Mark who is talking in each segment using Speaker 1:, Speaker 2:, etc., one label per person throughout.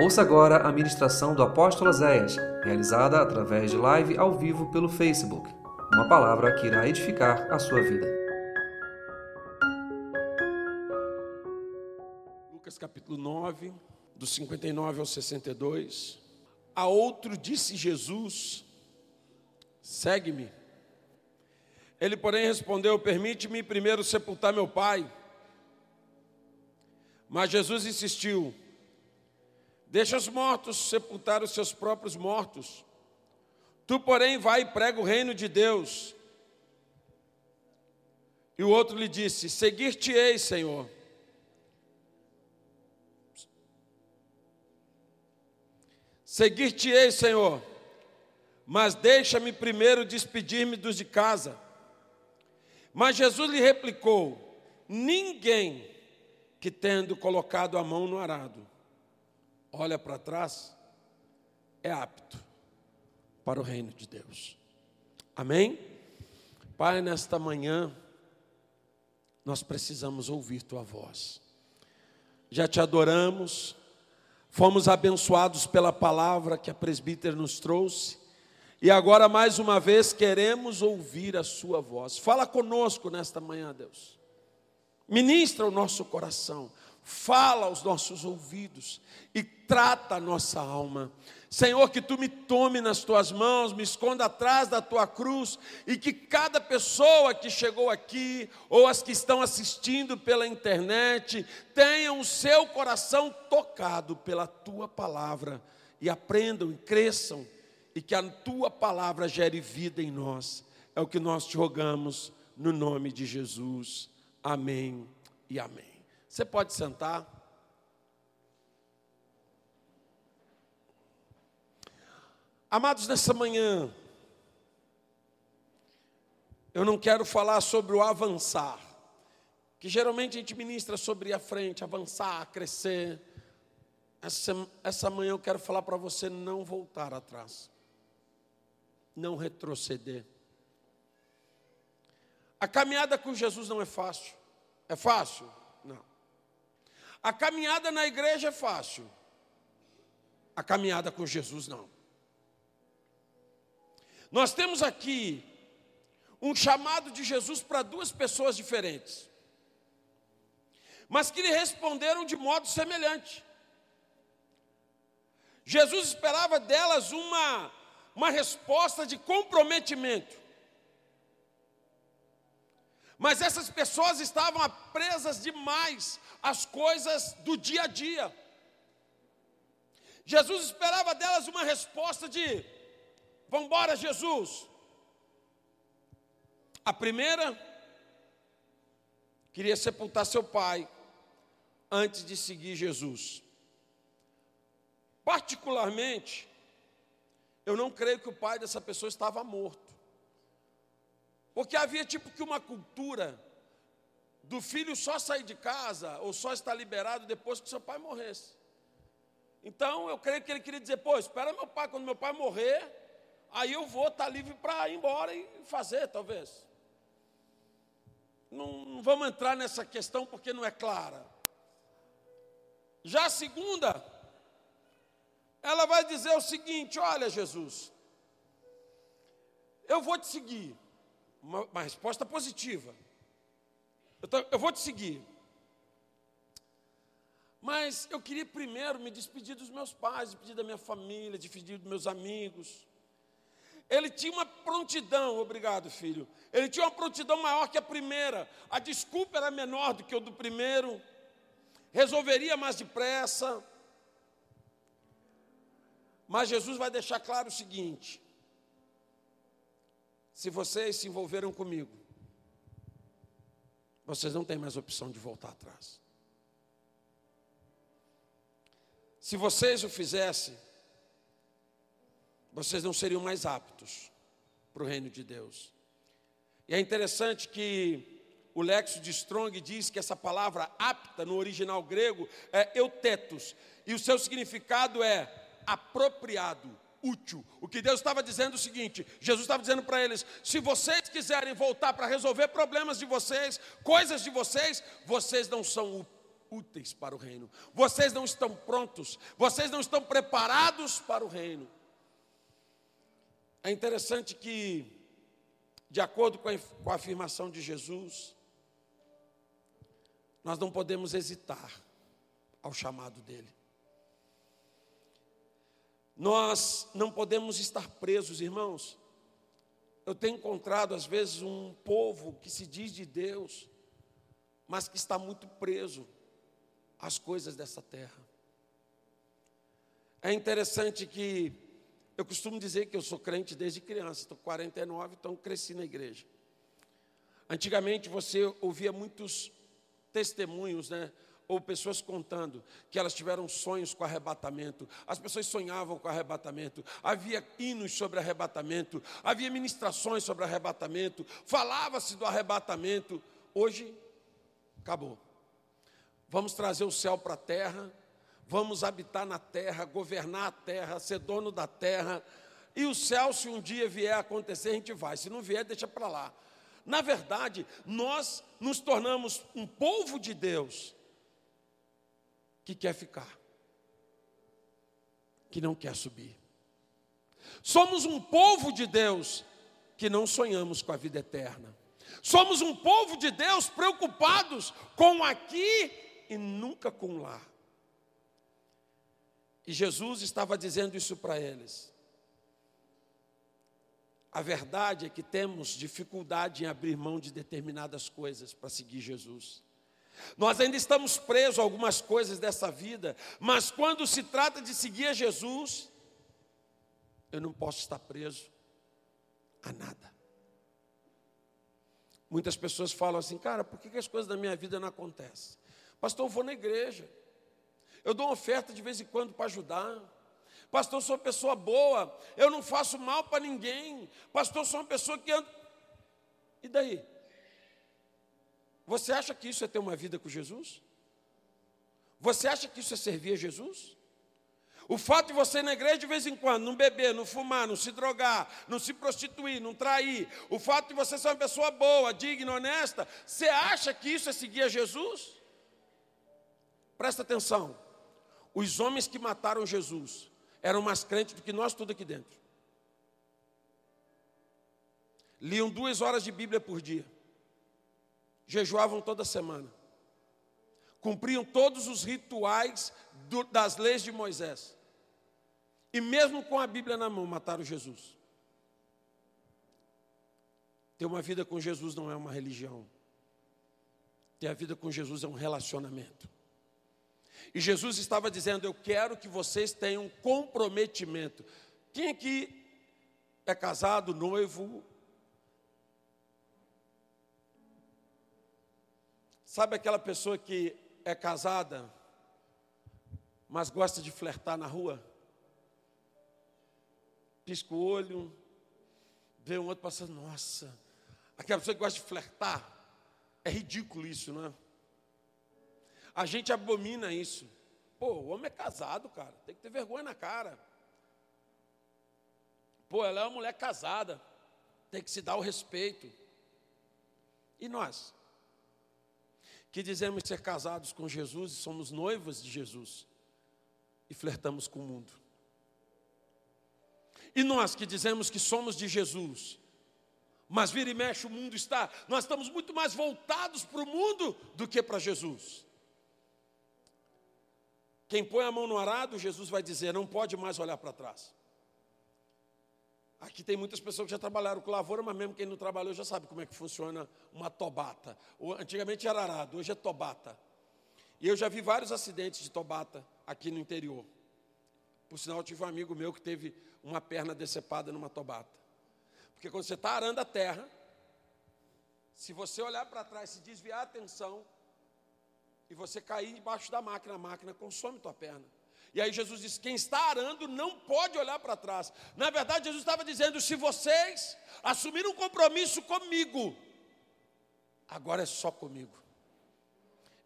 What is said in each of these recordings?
Speaker 1: Ouça agora a ministração do apóstolo Zéias, realizada através de live ao vivo pelo Facebook. Uma palavra que irá edificar a sua vida.
Speaker 2: Lucas capítulo 9, do 59 ao 62. A outro disse Jesus: Segue-me. Ele, porém, respondeu: Permite-me primeiro sepultar meu pai. Mas Jesus insistiu: Deixa os mortos sepultar os seus próprios mortos. Tu, porém, vai e prega o reino de Deus. E o outro lhe disse: Seguir-te-ei, Senhor. Seguir-te-ei, Senhor, mas deixa-me primeiro despedir-me dos de casa. Mas Jesus lhe replicou: Ninguém que tendo colocado a mão no arado, olha para trás, é apto para o reino de Deus. Amém? Pai, nesta manhã, nós precisamos ouvir tua voz. Já te adoramos, fomos abençoados pela palavra que a presbítera nos trouxe, e agora mais uma vez queremos ouvir a sua voz. Fala conosco nesta manhã, Deus. Ministra o nosso coração fala aos nossos ouvidos e trata a nossa alma. Senhor, que tu me tome nas tuas mãos, me esconda atrás da tua cruz e que cada pessoa que chegou aqui ou as que estão assistindo pela internet tenham o seu coração tocado pela tua palavra e aprendam e cresçam e que a tua palavra gere vida em nós. É o que nós te rogamos no nome de Jesus. Amém e amém. Você pode sentar. Amados, nessa manhã, eu não quero falar sobre o avançar, que geralmente a gente ministra sobre a frente, avançar, crescer. Essa, essa manhã eu quero falar para você não voltar atrás, não retroceder. A caminhada com Jesus não é fácil. É fácil? A caminhada na igreja é fácil, a caminhada com Jesus não. Nós temos aqui um chamado de Jesus para duas pessoas diferentes, mas que lhe responderam de modo semelhante. Jesus esperava delas uma, uma resposta de comprometimento. Mas essas pessoas estavam presas demais às coisas do dia a dia. Jesus esperava delas uma resposta de: Vamos embora, Jesus. A primeira queria sepultar seu pai antes de seguir Jesus. Particularmente, eu não creio que o pai dessa pessoa estava morto. Porque havia tipo que uma cultura do filho só sair de casa ou só estar liberado depois que seu pai morresse. Então eu creio que ele queria dizer: pô, espera meu pai, quando meu pai morrer, aí eu vou estar livre para ir embora e fazer, talvez. Não, não vamos entrar nessa questão porque não é clara. Já a segunda, ela vai dizer o seguinte: olha, Jesus, eu vou te seguir uma, uma resposta positiva. Eu, tô, eu vou te seguir. Mas eu queria primeiro me despedir dos meus pais, despedir da minha família, despedir dos meus amigos. Ele tinha uma prontidão, obrigado filho. Ele tinha uma prontidão maior que a primeira. A desculpa era menor do que o do primeiro. Resolveria mais depressa. Mas Jesus vai deixar claro o seguinte: se vocês se envolveram comigo, vocês não têm mais opção de voltar atrás. Se vocês o fizessem, vocês não seriam mais aptos para o reino de Deus. E é interessante que o Lexo de Strong diz que essa palavra apta no original grego é eutetos, e o seu significado é apropriado, útil. O que Deus estava dizendo é o seguinte: Jesus estava dizendo para eles: se vocês quiserem voltar para resolver problemas de vocês, coisas de vocês, vocês não são úteis para o reino. Vocês não estão prontos, vocês não estão preparados para o reino. É interessante que, de acordo com a, com a afirmação de Jesus, nós não podemos hesitar ao chamado dele. Nós não podemos estar presos, irmãos. Eu tenho encontrado, às vezes, um povo que se diz de Deus, mas que está muito preso às coisas dessa terra. É interessante que eu costumo dizer que eu sou crente desde criança, estou 49, então cresci na igreja. Antigamente você ouvia muitos testemunhos, né? Ou pessoas contando que elas tiveram sonhos com arrebatamento. As pessoas sonhavam com arrebatamento. Havia hinos sobre arrebatamento, havia ministrações sobre arrebatamento, falava-se do arrebatamento. Hoje acabou. Vamos trazer o céu para a terra, vamos habitar na terra, governar a terra, ser dono da terra. E o céu, se um dia vier a acontecer, a gente vai. Se não vier, deixa para lá. Na verdade, nós nos tornamos um povo de Deus que quer ficar, que não quer subir. Somos um povo de Deus que não sonhamos com a vida eterna. Somos um povo de Deus preocupados com aqui e nunca com lá. E Jesus estava dizendo isso para eles. A verdade é que temos dificuldade em abrir mão de determinadas coisas para seguir Jesus. Nós ainda estamos presos a algumas coisas dessa vida, mas quando se trata de seguir a Jesus, eu não posso estar preso a nada. Muitas pessoas falam assim, cara, por que, as coisas da minha vida não acontecem? Pastor, eu vou na igreja, eu dou oferta de vez em quando para ajudar. Pastor, eu sou uma pessoa boa, eu não faço mal para ninguém. Pastor, eu sou uma pessoa que anda. E daí? Você acha que isso é ter uma vida com Jesus? Você acha que isso é servir a Jesus? O fato de você ir na igreja de vez em quando, não beber, não fumar, não se drogar, não se prostituir, não trair, o fato de você ser uma pessoa boa, digna, honesta, você acha que isso é seguir a Jesus? Presta atenção. Os homens que mataram Jesus eram mais crentes do que nós tudo aqui dentro. Liam duas horas de Bíblia por dia jejuavam toda semana, cumpriam todos os rituais do, das leis de Moisés, e mesmo com a Bíblia na mão, mataram Jesus. Ter uma vida com Jesus não é uma religião. Ter a vida com Jesus é um relacionamento. E Jesus estava dizendo: Eu quero que vocês tenham comprometimento. Quem aqui é casado, noivo, Sabe aquela pessoa que é casada, mas gosta de flertar na rua? Pisca o olho, vê um outro passando, nossa, aquela pessoa que gosta de flertar, é ridículo isso, não é? A gente abomina isso. Pô, o homem é casado, cara, tem que ter vergonha na cara. Pô, ela é uma mulher casada, tem que se dar o respeito. E nós? Que dizemos ser casados com Jesus e somos noivas de Jesus e flertamos com o mundo. E nós que dizemos que somos de Jesus, mas vira e mexe o mundo está, nós estamos muito mais voltados para o mundo do que para Jesus. Quem põe a mão no arado, Jesus vai dizer, não pode mais olhar para trás. Aqui tem muitas pessoas que já trabalharam com lavoura, mas mesmo quem não trabalhou já sabe como é que funciona uma tobata. Antigamente era arado, hoje é tobata. E eu já vi vários acidentes de tobata aqui no interior. Por sinal, eu tive um amigo meu que teve uma perna decepada numa tobata. Porque quando você está arando a terra, se você olhar para trás, se desviar a atenção, e você cair embaixo da máquina, a máquina consome tua perna. E aí Jesus disse: quem está arando não pode olhar para trás. Na verdade, Jesus estava dizendo: se vocês assumiram um compromisso comigo, agora é só comigo.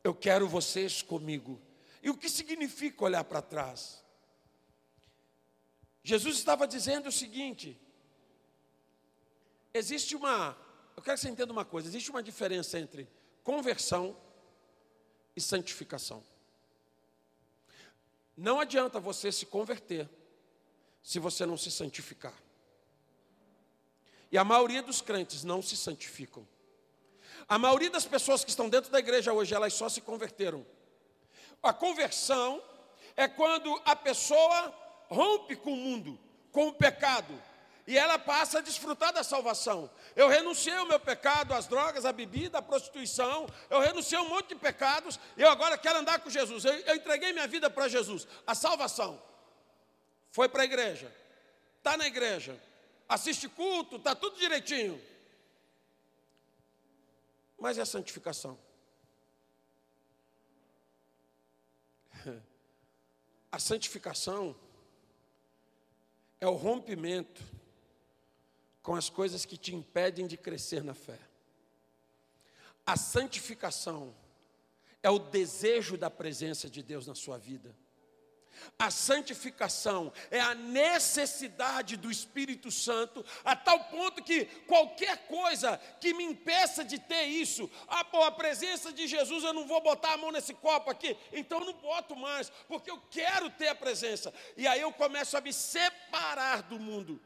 Speaker 2: Eu quero vocês comigo. E o que significa olhar para trás? Jesus estava dizendo o seguinte: existe uma, eu quero que você entenda uma coisa, existe uma diferença entre conversão e santificação. Não adianta você se converter se você não se santificar. E a maioria dos crentes não se santificam. A maioria das pessoas que estão dentro da igreja hoje, elas só se converteram. A conversão é quando a pessoa rompe com o mundo, com o pecado, e ela passa a desfrutar da salvação. Eu renunciei ao meu pecado, às drogas, à bebida, à prostituição, eu renunciei a um monte de pecados, eu agora quero andar com Jesus. Eu, eu entreguei minha vida para Jesus. A salvação foi para a igreja, está na igreja, assiste culto, está tudo direitinho. Mas é a santificação. A santificação é o rompimento com as coisas que te impedem de crescer na fé. A santificação é o desejo da presença de Deus na sua vida. A santificação é a necessidade do Espírito Santo, a tal ponto que qualquer coisa que me impeça de ter isso, ah, pô, a presença de Jesus, eu não vou botar a mão nesse copo aqui, então eu não boto mais, porque eu quero ter a presença. E aí eu começo a me separar do mundo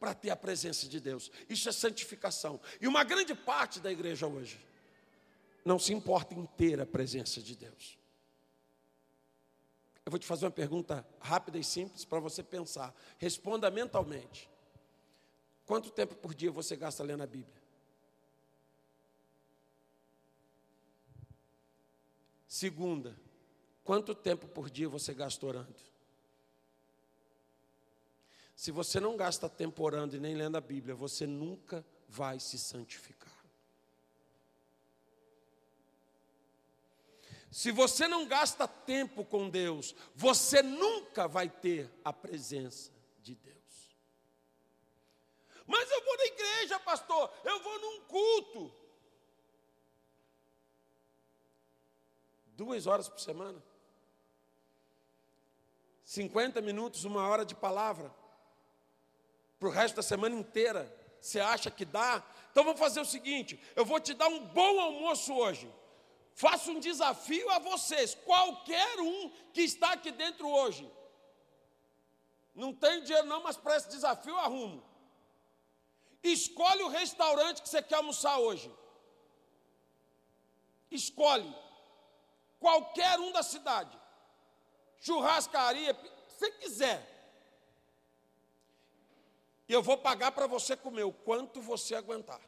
Speaker 2: para ter a presença de Deus. Isso é santificação. E uma grande parte da igreja hoje não se importa em ter a presença de Deus. Eu vou te fazer uma pergunta rápida e simples para você pensar. Responda mentalmente. Quanto tempo por dia você gasta lendo a Bíblia? Segunda, quanto tempo por dia você gasta orando? Se você não gasta tempo orando e nem lendo a Bíblia, você nunca vai se santificar. Se você não gasta tempo com Deus, você nunca vai ter a presença de Deus. Mas eu vou na igreja, pastor, eu vou num culto. Duas horas por semana. 50 minutos, uma hora de palavra para o resto da semana inteira. Você acha que dá? Então vamos fazer o seguinte: eu vou te dar um bom almoço hoje. Faço um desafio a vocês, qualquer um que está aqui dentro hoje. Não tem dinheiro não, mas para esse desafio eu arrumo. Escolhe o restaurante que você quer almoçar hoje. Escolhe. Qualquer um da cidade. Churrascaria, se quiser. E eu vou pagar para você comer o quanto você aguentar.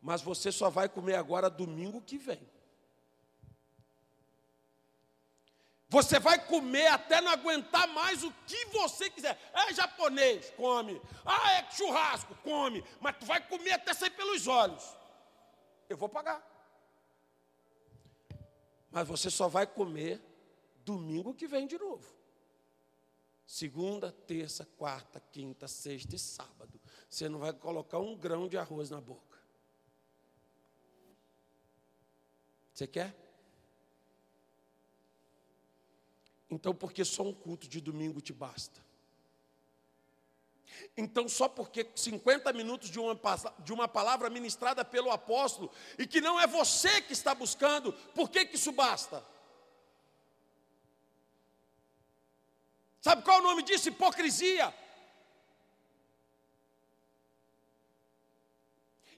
Speaker 2: Mas você só vai comer agora domingo que vem. Você vai comer até não aguentar mais o que você quiser. É japonês, come. Ah, é churrasco, come. Mas tu vai comer até sair pelos olhos. Eu vou pagar. Mas você só vai comer domingo que vem de novo. Segunda, terça, quarta, quinta, sexta e sábado. Você não vai colocar um grão de arroz na boca. Você quer? Então, porque só um culto de domingo te basta? Então, só porque 50 minutos de uma, de uma palavra ministrada pelo apóstolo, e que não é você que está buscando, por que, que isso basta? Sabe qual é o nome disso? Hipocrisia.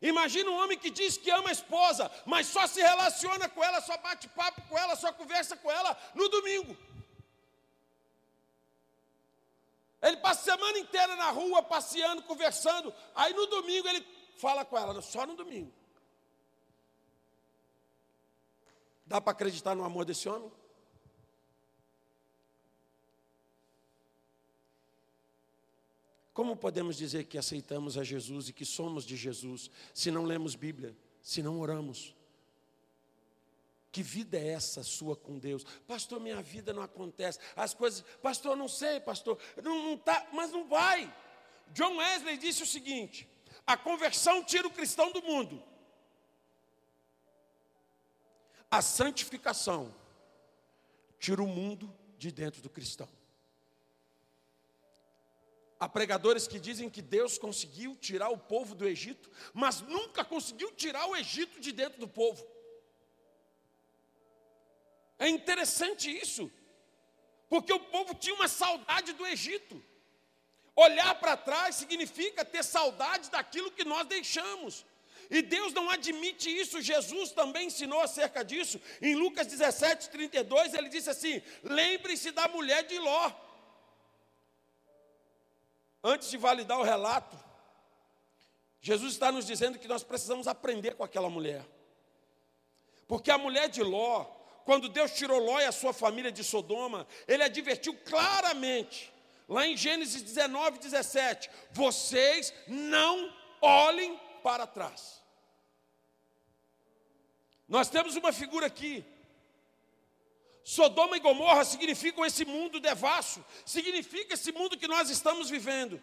Speaker 2: Imagina um homem que diz que ama a esposa, mas só se relaciona com ela, só bate papo com ela, só conversa com ela no domingo. Ele passa a semana inteira na rua, passeando, conversando. Aí no domingo ele fala com ela, só no domingo. Dá para acreditar no amor desse homem? Como podemos dizer que aceitamos a Jesus e que somos de Jesus se não lemos Bíblia, se não oramos? Que vida é essa sua com Deus? Pastor, minha vida não acontece. As coisas, pastor, não sei, pastor, não, não tá, mas não vai. John Wesley disse o seguinte: a conversão tira o cristão do mundo. A santificação tira o mundo de dentro do cristão. Há pregadores que dizem que Deus conseguiu tirar o povo do Egito, mas nunca conseguiu tirar o Egito de dentro do povo. É interessante isso, porque o povo tinha uma saudade do Egito. Olhar para trás significa ter saudade daquilo que nós deixamos. E Deus não admite isso, Jesus também ensinou acerca disso. Em Lucas 17, 32, ele disse assim: Lembre-se da mulher de Ló. Antes de validar o relato, Jesus está nos dizendo que nós precisamos aprender com aquela mulher. Porque a mulher de Ló, quando Deus tirou Ló e a sua família de Sodoma, ele advertiu claramente, lá em Gênesis 19, 17: vocês não olhem para trás. Nós temos uma figura aqui. Sodoma e Gomorra significam esse mundo devasso, significa esse mundo que nós estamos vivendo.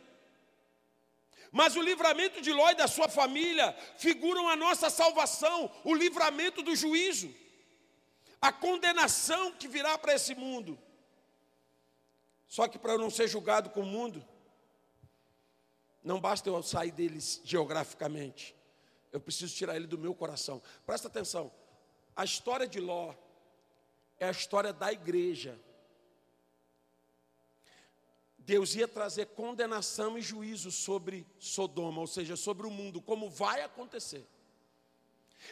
Speaker 2: Mas o livramento de Ló e da sua família figuram a nossa salvação, o livramento do juízo, a condenação que virá para esse mundo. Só que para eu não ser julgado com o mundo, não basta eu sair deles geograficamente, eu preciso tirar ele do meu coração. Presta atenção, a história de Ló é a história da igreja. Deus ia trazer condenação e juízo sobre Sodoma, ou seja, sobre o mundo, como vai acontecer.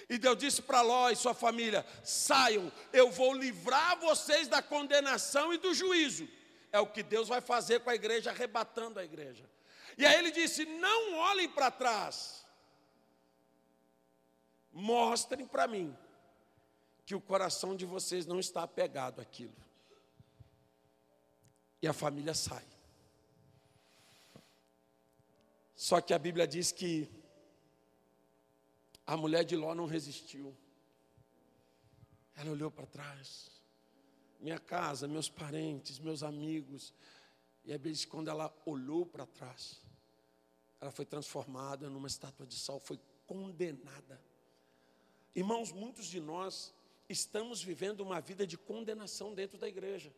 Speaker 2: E Deus disse para Ló e sua família: saiam, eu vou livrar vocês da condenação e do juízo. É o que Deus vai fazer com a igreja, arrebatando a igreja. E aí ele disse: não olhem para trás, mostrem para mim que o coração de vocês não está apegado àquilo. E a família sai. Só que a Bíblia diz que a mulher de Ló não resistiu. Ela olhou para trás. Minha casa, meus parentes, meus amigos. E a Bíblia diz que quando ela olhou para trás, ela foi transformada numa estátua de sal, foi condenada. Irmãos, muitos de nós estamos vivendo uma vida de condenação dentro da igreja,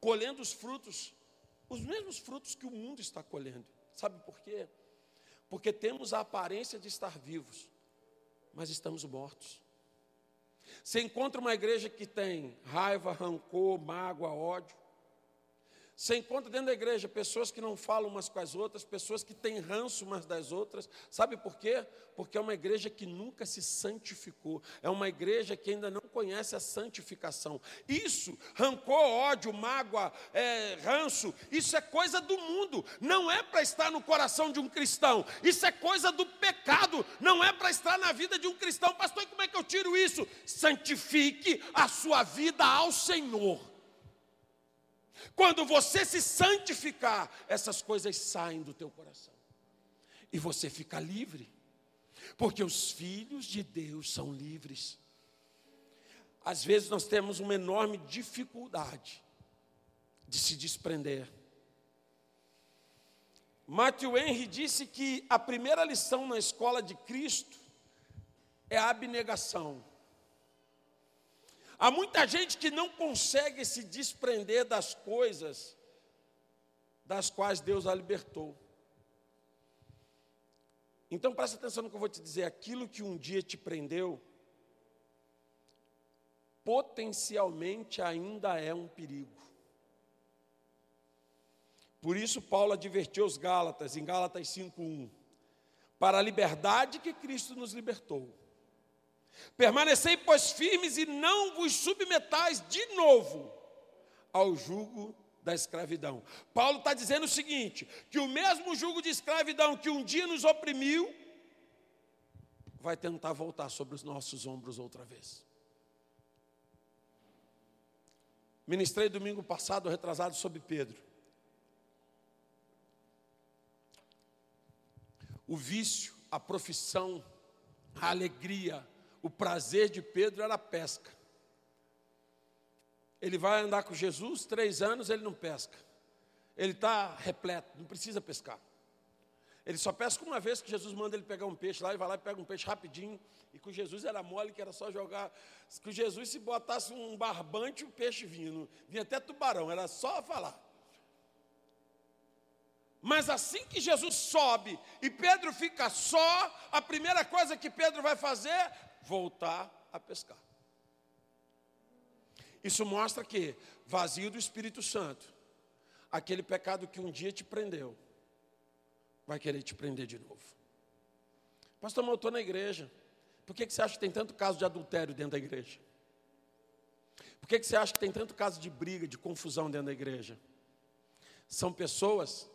Speaker 2: colhendo os frutos, os mesmos frutos que o mundo está colhendo. Sabe por quê? porque temos a aparência de estar vivos, mas estamos mortos. Você encontra uma igreja que tem raiva, rancor, mágoa, ódio, você encontra dentro da igreja pessoas que não falam umas com as outras, pessoas que têm ranço umas das outras. Sabe por quê? Porque é uma igreja que nunca se santificou. É uma igreja que ainda não conhece a santificação. Isso, rancor, ódio, mágoa, é, ranço, isso é coisa do mundo. Não é para estar no coração de um cristão. Isso é coisa do pecado. Não é para estar na vida de um cristão. Pastor, e como é que eu tiro isso? Santifique a sua vida ao Senhor. Quando você se santificar, essas coisas saem do teu coração. E você fica livre. Porque os filhos de Deus são livres. Às vezes nós temos uma enorme dificuldade de se desprender. Matthew Henry disse que a primeira lição na escola de Cristo é a abnegação. Há muita gente que não consegue se desprender das coisas das quais Deus a libertou. Então presta atenção no que eu vou te dizer: aquilo que um dia te prendeu, potencialmente ainda é um perigo. Por isso, Paulo advertiu os Gálatas, em Gálatas 5,1, para a liberdade que Cristo nos libertou Permanecei, pois, firmes e não vos submetais de novo ao jugo da escravidão. Paulo está dizendo o seguinte: que o mesmo jugo de escravidão que um dia nos oprimiu, vai tentar voltar sobre os nossos ombros outra vez. Ministrei domingo passado, retrasado, sobre Pedro. O vício, a profissão, a alegria, o prazer de Pedro era a pesca. Ele vai andar com Jesus, três anos ele não pesca. Ele está repleto, não precisa pescar. Ele só pesca uma vez que Jesus manda ele pegar um peixe lá, ele vai lá e pega um peixe rapidinho. E com Jesus era mole, que era só jogar. Com Jesus, se botasse um barbante, o peixe vinha. Vinha até tubarão, era só falar. Mas assim que Jesus sobe e Pedro fica só, a primeira coisa que Pedro vai fazer voltar a pescar. Isso mostra que, vazio do Espírito Santo, aquele pecado que um dia te prendeu, vai querer te prender de novo. Pastor, mas eu estou na igreja. Por que, que você acha que tem tanto caso de adultério dentro da igreja? Por que, que você acha que tem tanto caso de briga, de confusão dentro da igreja? São pessoas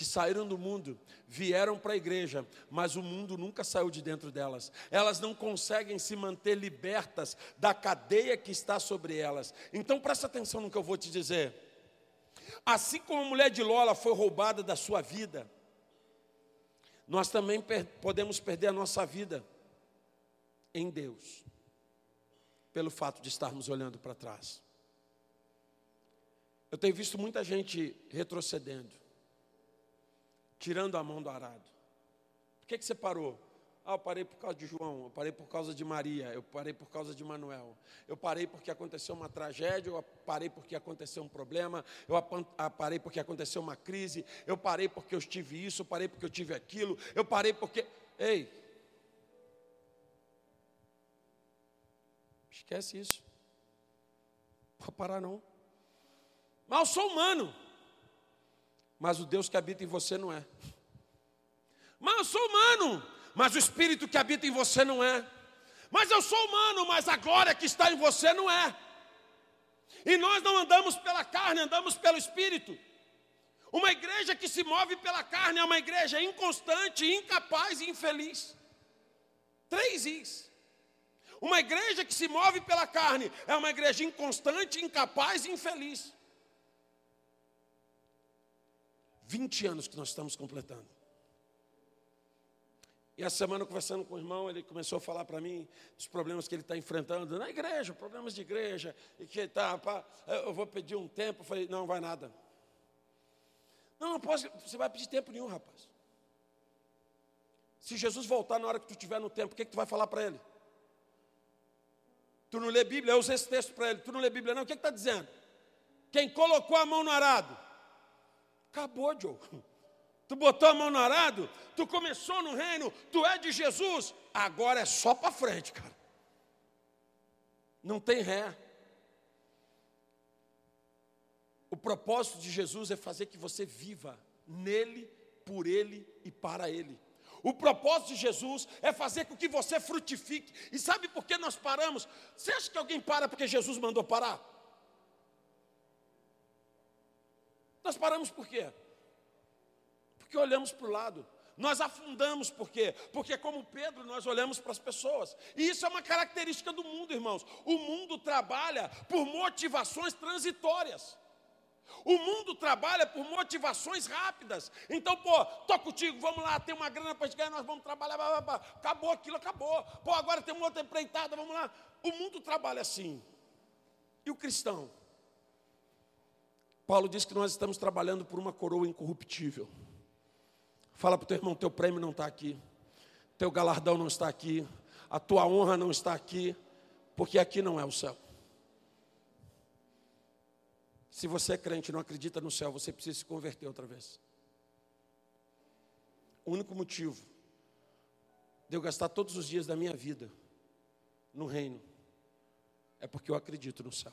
Speaker 2: que saíram do mundo, vieram para a igreja, mas o mundo nunca saiu de dentro delas. Elas não conseguem se manter libertas da cadeia que está sobre elas. Então presta atenção no que eu vou te dizer. Assim como a mulher de Lola foi roubada da sua vida, nós também per podemos perder a nossa vida em Deus, pelo fato de estarmos olhando para trás. Eu tenho visto muita gente retrocedendo tirando a mão do arado. Por que, que você parou? Ah, eu parei por causa de João, eu parei por causa de Maria, eu parei por causa de Manuel, eu parei porque aconteceu uma tragédia, eu parei porque aconteceu um problema, eu ah, parei porque aconteceu uma crise, eu parei porque eu tive isso, eu parei porque eu tive aquilo, eu parei porque. Ei! Esquece isso. Não vou parar não. Mas eu sou humano mas o Deus que habita em você não é. Mas eu sou humano, mas o Espírito que habita em você não é. Mas eu sou humano, mas a glória que está em você não é. E nós não andamos pela carne, andamos pelo Espírito. Uma igreja que se move pela carne é uma igreja inconstante, incapaz e infeliz. Três is. Uma igreja que se move pela carne é uma igreja inconstante, incapaz e infeliz. 20 anos que nós estamos completando. E essa semana, conversando com o irmão, ele começou a falar para mim dos problemas que ele está enfrentando na igreja, problemas de igreja, e que tá, pá, eu vou pedir um tempo. Eu falei, não, vai nada. Não, não posso, você vai pedir tempo nenhum, rapaz. Se Jesus voltar na hora que tu estiver no tempo, o que, que tu vai falar para ele? Tu não lê Bíblia? Eu usei esse texto para ele. Tu não lê Bíblia, não? O que está dizendo? Quem colocou a mão no arado Acabou, Joe. Tu botou a mão no arado, tu começou no reino, tu é de Jesus, agora é só para frente, cara. Não tem ré. O propósito de Jesus é fazer que você viva nele, por ele e para ele. O propósito de Jesus é fazer com que você frutifique. E sabe por que nós paramos? Você acha que alguém para porque Jesus mandou parar? Nós paramos por quê? Porque olhamos para o lado. Nós afundamos por quê? Porque, como Pedro, nós olhamos para as pessoas. E isso é uma característica do mundo, irmãos. O mundo trabalha por motivações transitórias. O mundo trabalha por motivações rápidas. Então, pô, tô contigo, vamos lá, tem uma grana para ganhar, nós vamos trabalhar. Blá, blá, blá. Acabou aquilo, acabou. Pô, agora tem uma outra empreitada, vamos lá. O mundo trabalha assim. E o cristão? Paulo diz que nós estamos trabalhando por uma coroa incorruptível. Fala para o teu irmão: teu prêmio não está aqui, teu galardão não está aqui, a tua honra não está aqui, porque aqui não é o céu. Se você é crente e não acredita no céu, você precisa se converter outra vez. O único motivo de eu gastar todos os dias da minha vida no reino é porque eu acredito no céu.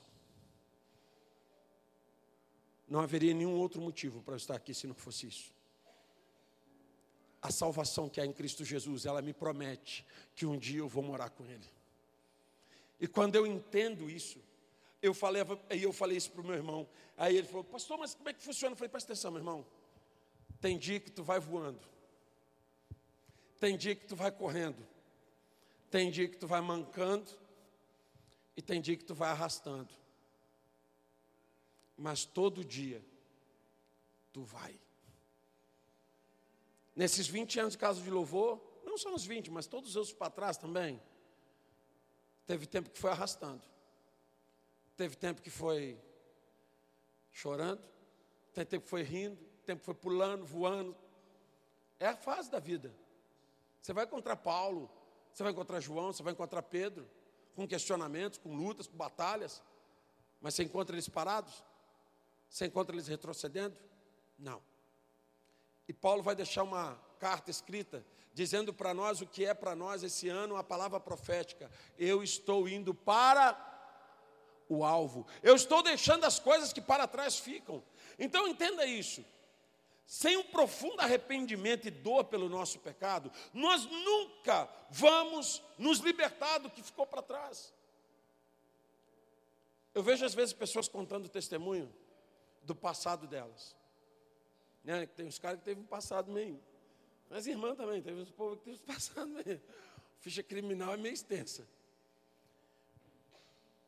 Speaker 2: Não haveria nenhum outro motivo para eu estar aqui se não fosse isso. A salvação que há em Cristo Jesus, ela me promete que um dia eu vou morar com Ele. E quando eu entendo isso, eu falei, eu falei isso para o meu irmão. Aí ele falou, pastor, mas como é que funciona? Eu falei, presta atenção, meu irmão. Tem dia que tu vai voando. Tem dia que tu vai correndo. Tem dia que tu vai mancando. E tem dia que tu vai arrastando mas todo dia tu vai. Nesses 20 anos de casa de louvor, não só os 20, mas todos os outros para trás também, teve tempo que foi arrastando, teve tempo que foi chorando, teve tempo que foi rindo, tempo que foi pulando, voando. É a fase da vida. Você vai encontrar Paulo, você vai encontrar João, você vai encontrar Pedro, com questionamentos, com lutas, com batalhas, mas você encontra eles parados? Você encontra eles retrocedendo? Não. E Paulo vai deixar uma carta escrita dizendo para nós o que é para nós esse ano a palavra profética. Eu estou indo para o alvo. Eu estou deixando as coisas que para trás ficam. Então entenda isso. Sem um profundo arrependimento e dor pelo nosso pecado, nós nunca vamos nos libertar do que ficou para trás. Eu vejo às vezes pessoas contando testemunho do passado delas. Né? Tem uns caras que teve um passado meio. Mas irmã também, teve uns povos que teve um passado meio. Ficha criminal é meio extensa.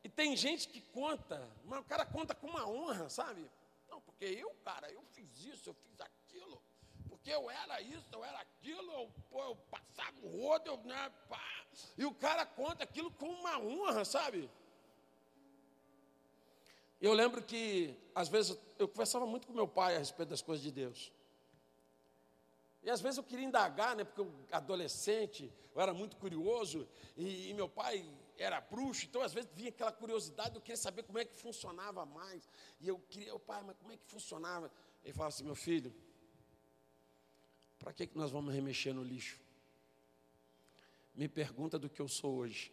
Speaker 2: E tem gente que conta, mas o cara conta com uma honra, sabe? Não, porque eu, cara, eu fiz isso, eu fiz aquilo, porque eu era isso, eu era aquilo, eu, pô, eu passava o rodo, eu, né, pá. E o cara conta aquilo com uma honra, sabe? Eu lembro que, às vezes, eu conversava muito com meu pai a respeito das coisas de Deus. E às vezes eu queria indagar, né, porque eu, adolescente, eu era muito curioso, e, e meu pai era bruxo, então às vezes vinha aquela curiosidade, eu queria saber como é que funcionava mais. E eu queria, o pai, mas como é que funcionava? Ele falava assim, meu filho, para que, que nós vamos remexer no lixo? Me pergunta do que eu sou hoje.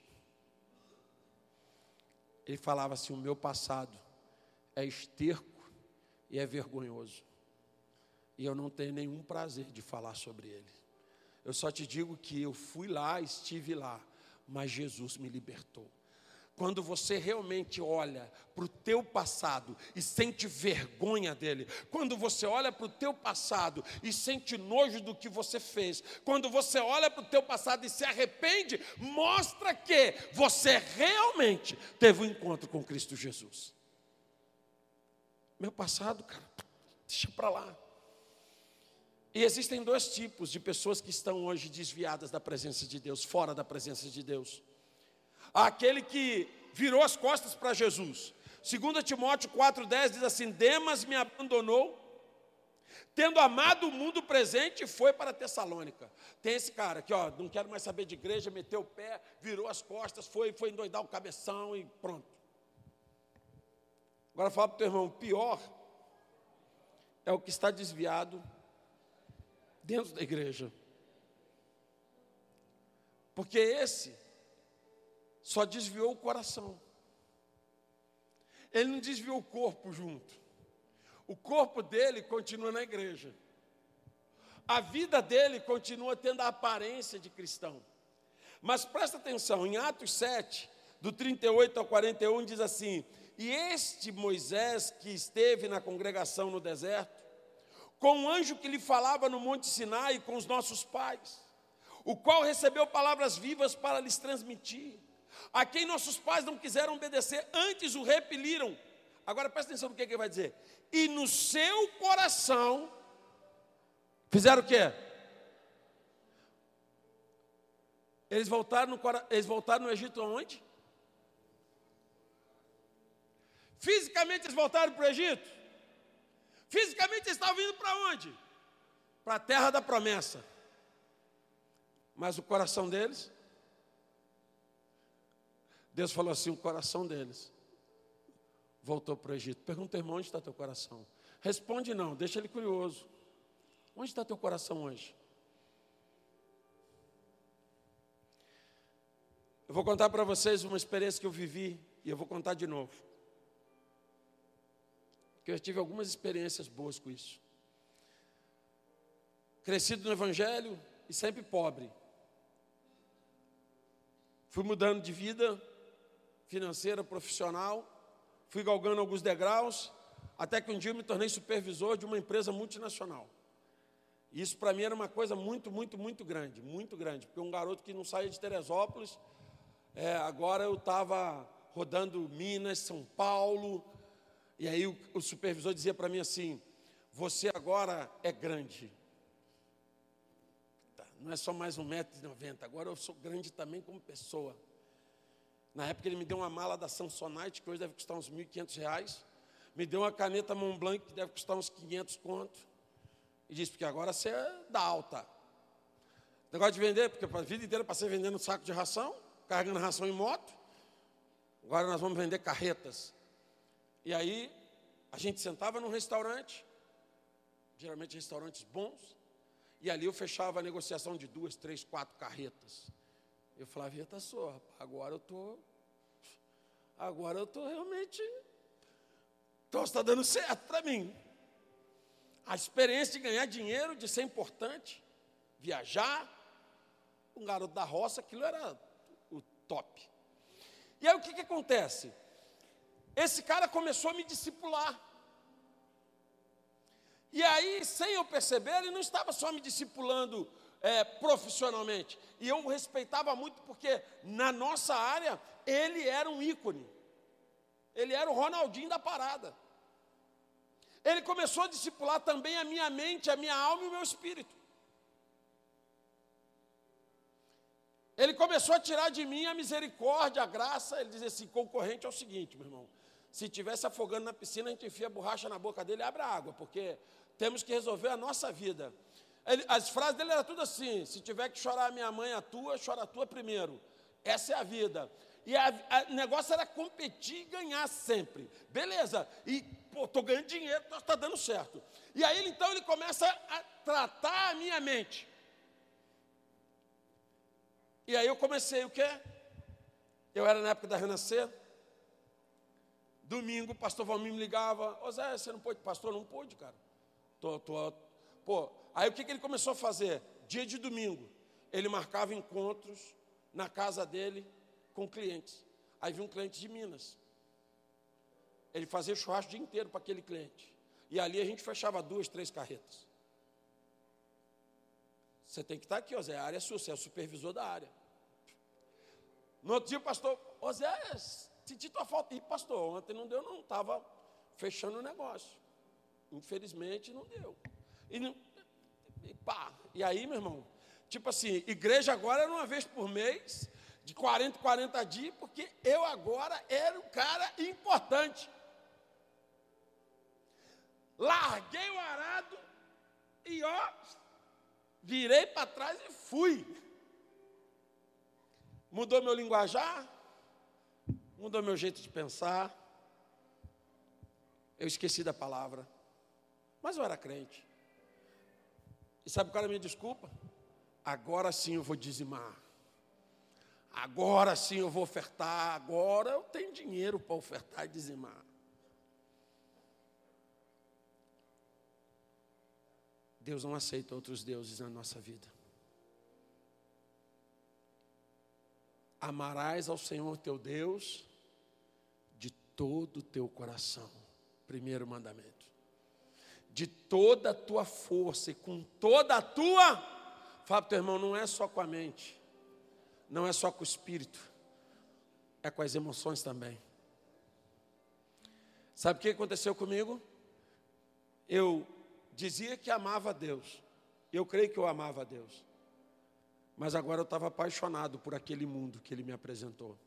Speaker 2: Ele falava assim: o meu passado é esterco e é vergonhoso. E eu não tenho nenhum prazer de falar sobre ele. Eu só te digo que eu fui lá, estive lá, mas Jesus me libertou. Quando você realmente olha para o teu passado e sente vergonha dele, quando você olha para o teu passado e sente nojo do que você fez, quando você olha para o teu passado e se arrepende, mostra que você realmente teve um encontro com Cristo Jesus. Meu passado, cara, deixa para lá. E existem dois tipos de pessoas que estão hoje desviadas da presença de Deus, fora da presença de Deus. Aquele que virou as costas para Jesus. 2 Timóteo 4,10 diz assim: Demas me abandonou, tendo amado o mundo presente, foi para Tessalônica. Tem esse cara que, ó, não quero mais saber de igreja, meteu o pé, virou as costas, foi, foi endoidar o cabeção e pronto. Agora fala para o teu irmão: pior é o que está desviado dentro da igreja. Porque esse só desviou o coração. Ele não desviou o corpo junto. O corpo dele continua na igreja. A vida dele continua tendo a aparência de cristão. Mas presta atenção, em Atos 7, do 38 ao 41, diz assim: E este Moisés que esteve na congregação no deserto, com um anjo que lhe falava no Monte Sinai com os nossos pais, o qual recebeu palavras vivas para lhes transmitir, a quem nossos pais não quiseram obedecer, antes o repeliram. Agora presta atenção no que, ele vai dizer. E no seu coração, fizeram o quê? Eles voltaram no, eles voltaram no Egito aonde? Fisicamente eles voltaram para o Egito? Fisicamente eles estavam indo para onde? Para a terra da promessa. Mas o coração deles, Deus falou assim: o coração deles voltou para o Egito. Pergunta, irmão, onde está teu coração? Responde não, deixa ele curioso. Onde está teu coração hoje? Eu vou contar para vocês uma experiência que eu vivi e eu vou contar de novo que eu tive algumas experiências boas com isso. Crescido no Evangelho e sempre pobre. Fui mudando de vida financeira, profissional, fui galgando alguns degraus, até que um dia eu me tornei supervisor de uma empresa multinacional. Isso para mim era uma coisa muito, muito, muito grande, muito grande, porque um garoto que não saía de Teresópolis, é, agora eu estava rodando Minas, São Paulo, e aí o, o supervisor dizia para mim assim: Você agora é grande. Tá, não é só mais um metro e noventa, agora eu sou grande também como pessoa. Na época ele me deu uma mala da Samsonite, que hoje deve custar uns 1.500 reais. Me deu uma caneta Montblanc, que deve custar uns 500 conto. E disse, porque agora você é da alta. Negócio de vender, porque a vida inteira passei vendendo saco de ração, carregando ração em moto. Agora nós vamos vender carretas. E aí, a gente sentava num restaurante, geralmente restaurantes bons, e ali eu fechava a negociação de duas, três, quatro carretas. Eu falava, eita só, agora eu estou. agora eu estou realmente. Então está dando certo para mim. A experiência de ganhar dinheiro, de ser importante, viajar. Um garoto da roça, aquilo era o top. E aí o que, que acontece? Esse cara começou a me discipular. E aí, sem eu perceber, ele não estava só me discipulando é, profissionalmente. E eu o respeitava muito porque na nossa área ele era um ícone. Ele era o Ronaldinho da parada. Ele começou a discipular também a minha mente, a minha alma e o meu espírito. Ele começou a tirar de mim a misericórdia, a graça. Ele dizia assim: concorrente é o seguinte, meu irmão. Se estivesse afogando na piscina, a gente enfia a borracha na boca dele e abre a água, porque temos que resolver a nossa vida. Ele, as frases dele eram tudo assim: se tiver que chorar a minha mãe, a tua, chora a tua primeiro. Essa é a vida. E o negócio era competir e ganhar sempre. Beleza. E, pô, estou ganhando dinheiro, está tá dando certo. E aí, então, ele começa a tratar a minha mente. E aí eu comecei o quê? Eu era na época da Renascer. Domingo, o pastor Valmir me ligava. Ô Zé, você não pôde? Pastor, não pôde, cara. Tô, tô, pô. Aí o que, que ele começou a fazer? Dia de domingo, ele marcava encontros na casa dele com clientes. Aí vinha um cliente de Minas. Ele fazia churrasco o dia inteiro para aquele cliente. E ali a gente fechava duas, três carretas. Você tem que estar aqui, ó Zé, a área é sua, você é o supervisor da área. No outro dia o pastor, ô Zé, senti tua falta. E pastor, ontem não deu, não, estava fechando o negócio. Infelizmente não deu. E, e pá, e aí, meu irmão, tipo assim, igreja agora era uma vez por mês, de 40 em 40 dias, porque eu agora era um cara importante. Larguei o arado e ó, virei para trás e fui. Mudou meu linguajar, mudou meu jeito de pensar. Eu esqueci da palavra, mas eu era crente. E sabe qual era a minha desculpa? Agora sim eu vou dizimar. Agora sim eu vou ofertar. Agora eu tenho dinheiro para ofertar e dizimar. Deus não aceita outros deuses na nossa vida. Amarás ao Senhor teu Deus de todo o teu coração. Primeiro mandamento. De toda a tua força e com toda a tua. Fala para teu irmão, não é só com a mente, não é só com o espírito, é com as emoções também. Sabe o que aconteceu comigo? Eu dizia que amava a Deus. Eu creio que eu amava a Deus. Mas agora eu estava apaixonado por aquele mundo que ele me apresentou.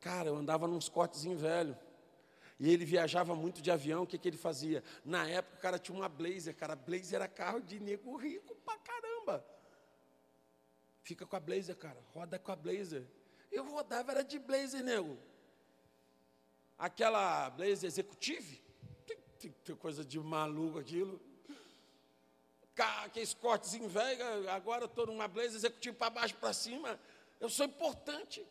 Speaker 2: Cara, eu andava nos em velho. E ele viajava muito de avião, o que, que ele fazia? Na época o cara tinha uma Blazer, cara, Blazer era carro de nego rico pra caramba. Fica com a Blazer, cara, roda com a Blazer. Eu rodava, era de Blazer, nego. Aquela Blazer Executive, coisa de maluco aquilo. Aqueles cortes em velho, agora estou numa blazer executivo para baixo, para cima. Eu sou importante.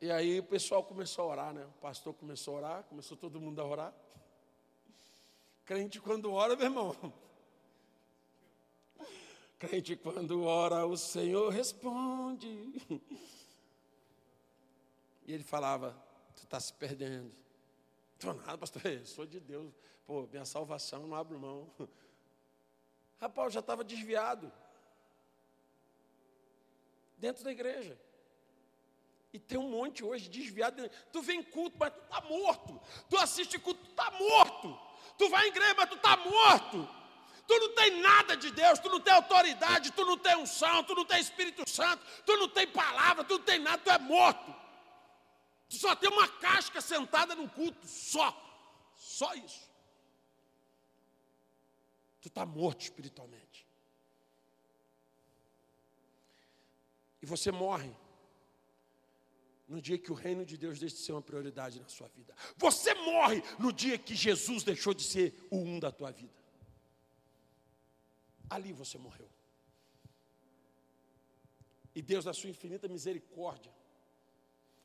Speaker 2: E aí o pessoal começou a orar, né? O pastor começou a orar, começou todo mundo a orar. Crente quando ora, meu irmão. Crente quando ora, o Senhor responde. E ele falava: Tu está se perdendo. Estou nada, pastor, eu sou de Deus. Pô, minha salvação não abre mão. Rapaz, eu já estava desviado. Dentro da igreja. E tem um monte hoje desviado. Tu vem culto, mas tu está morto. Tu assiste culto, tu está morto. Tu vai em igreja, mas tu está morto. Tu não tem nada de Deus, tu não tem autoridade, tu não tem unção, tu não tem Espírito Santo, tu não tem palavra, tu não tem nada, tu é morto. Tu só tem uma casca sentada no culto, só. Só isso. Tu está morto espiritualmente. E você morre no dia que o reino de Deus deixa de ser uma prioridade na sua vida. Você morre no dia que Jesus deixou de ser o um da tua vida. Ali você morreu. E Deus, na sua infinita misericórdia,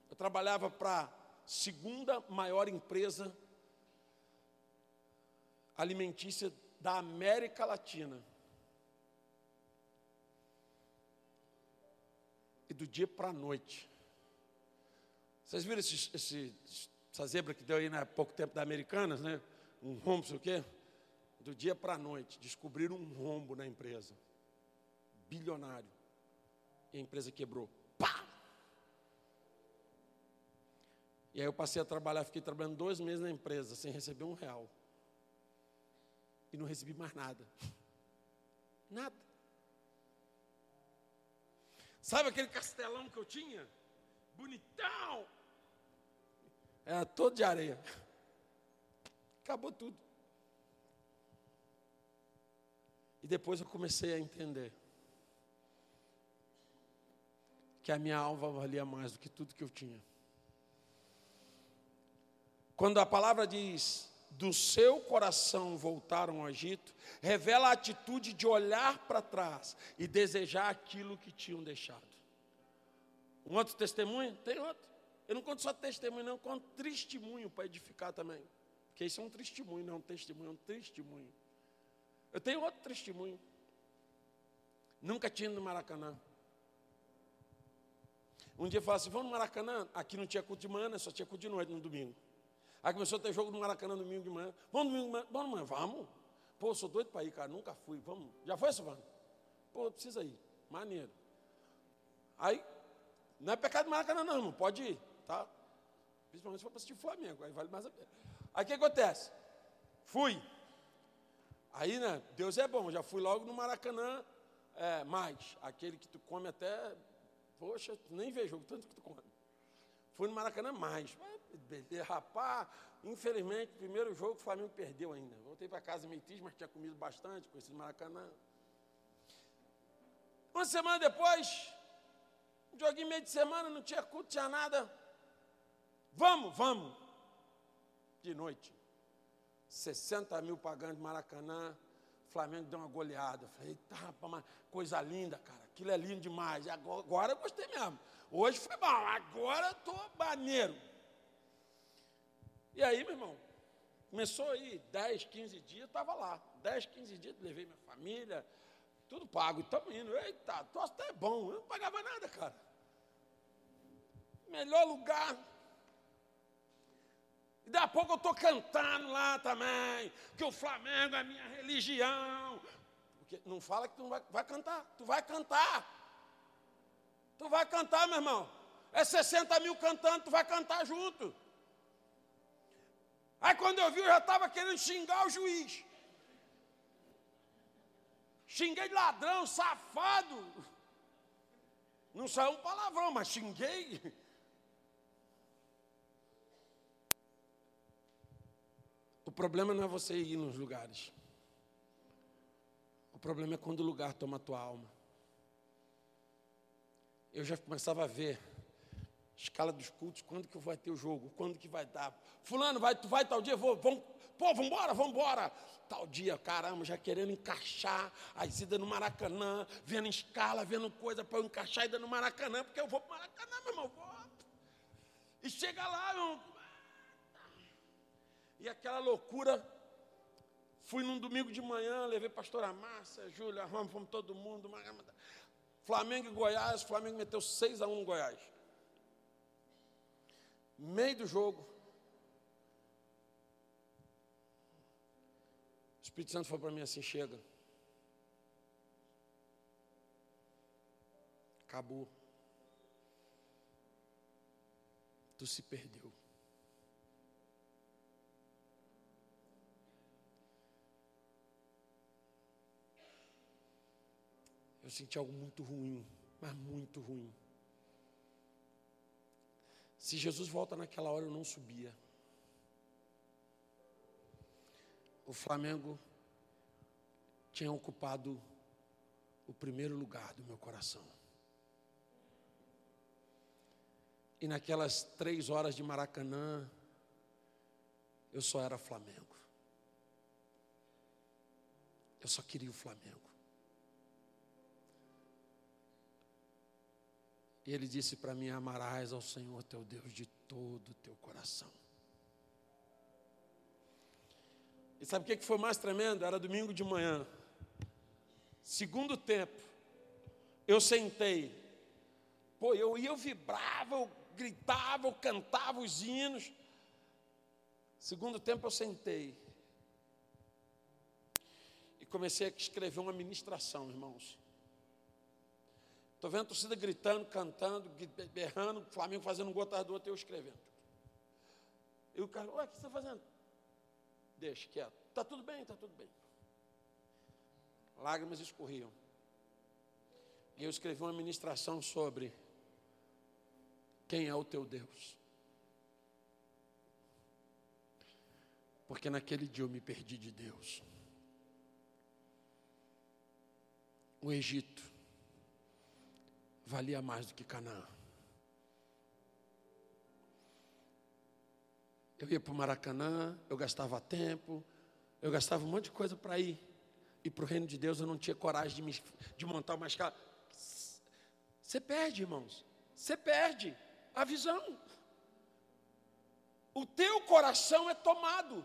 Speaker 2: eu trabalhava para a segunda maior empresa alimentícia da América Latina. E do dia para a noite. Vocês viram esse, esse, essa zebra que deu aí há pouco tempo da Americanas, né? Um rombo, sei o quê? Do dia para a noite, descobriram um rombo na empresa. Bilionário. E a empresa quebrou. Pá! E aí eu passei a trabalhar, fiquei trabalhando dois meses na empresa, sem receber um real e não recebi mais nada. Nada. Sabe aquele castelão que eu tinha? Bonitão. Era todo de areia. Acabou tudo. E depois eu comecei a entender que a minha alma valia mais do que tudo que eu tinha. Quando a palavra diz do seu coração voltaram ao Egito, revela a atitude de olhar para trás e desejar aquilo que tinham deixado. Um outro testemunho? Tem outro. Eu não conto só testemunho, não, conto testemunho para edificar também. Porque isso é um testemunho, não é um testemunho, é um testemunho. Eu tenho outro testemunho. Nunca tinha ido no Maracanã. Um dia eu falei assim, vamos no Maracanã? Aqui não tinha culto de manhã, né? só tinha culto de noite no domingo. Aí começou a ter jogo no Maracanã domingo de manhã. Vamos domingo de manhã? Manhã, vamos. Pô, sou doido para ir, cara. Nunca fui. Vamos. Já foi, Silvano? Pô, precisa ir. Maneiro. Aí, não é pecado de Maracanã, não, irmão. Pode ir, tá? Principalmente se for para assistir Flamengo. Aí vale mais a pena. Aí o que acontece? Fui. Aí, né? Deus é bom. Já fui logo no Maracanã é, mais. Aquele que tu come até. Poxa, nem vejo tanto que tu come. Fui no Maracanã mais. Rapaz, infelizmente, primeiro jogo o Flamengo perdeu ainda. Voltei para casa meio mas tinha comido bastante, conheci o Maracanã. Uma semana depois, joguinho meio de semana, não tinha culto, tinha nada. Vamos, vamos. De noite. 60 mil pagando de Maracanã. Flamengo deu uma goleada. falei, eita, rapaz, coisa linda, cara. Aquilo é lindo demais. Agora, agora eu gostei mesmo. Hoje foi bom, agora estou maneiro. E aí, meu irmão, começou aí 10, 15 dias, estava lá. 10, 15 dias, levei minha família, tudo pago, estamos indo. Eita, troço até bom, eu não pagava nada, cara. Melhor lugar. E daqui a pouco eu estou cantando lá também, que o Flamengo é minha religião. Porque não fala que tu não vai, vai cantar, tu vai cantar. Tu vai cantar, meu irmão. É 60 mil cantando, tu vai cantar junto. Aí quando eu vi, eu já estava querendo xingar o juiz. Xinguei de ladrão, safado. Não saiu um palavrão, mas xinguei. O problema não é você ir nos lugares. O problema é quando o lugar toma a tua alma eu já começava a ver escala dos cultos, quando que vai ter o jogo, quando que vai dar. Fulano, vai, tu vai tal dia, vou, vamos, pô, vamos embora. Tal dia, caramba, já querendo encaixar as idas no Maracanã, vendo escala, vendo coisa para eu encaixar a ida no Maracanã, porque eu vou para o Maracanã, meu irmão, vou. E chega lá, meu irmão, e aquela loucura. Fui num domingo de manhã, levei pastora Márcia, Júlia, Ramos, fomos todo mundo. Flamengo e Goiás, Flamengo meteu 6 a 1 no Goiás. Meio do jogo. O Espírito Santo falou para mim assim: chega. Acabou. Tu se perdeu. Eu senti algo muito ruim, mas muito ruim. Se Jesus volta naquela hora, eu não subia. O Flamengo tinha ocupado o primeiro lugar do meu coração. E naquelas três horas de Maracanã, eu só era Flamengo. Eu só queria o Flamengo. E ele disse para mim: Amarás ao Senhor teu Deus de todo o teu coração. E sabe o que foi mais tremendo? Era domingo de manhã. Segundo tempo, eu sentei. Pô, eu ia, eu vibrava, eu gritava, eu cantava os hinos. Segundo tempo, eu sentei. E comecei a escrever uma ministração, irmãos. Estou vendo a torcida gritando, cantando, berrando, o Flamengo fazendo um atrás do outro, eu escrevendo. E o cara, ué, o que você está fazendo? Deixa quieto. Está tudo bem, está tudo bem. Lágrimas escorriam. E eu escrevi uma ministração sobre quem é o teu Deus. Porque naquele dia eu me perdi de Deus. O Egito valia mais do que Canaã. Eu ia para o Maracanã, eu gastava tempo, eu gastava um monte de coisa para ir. E para o reino de Deus eu não tinha coragem de, me, de montar uma escala. Você perde, irmãos. Você perde a visão. O teu coração é tomado.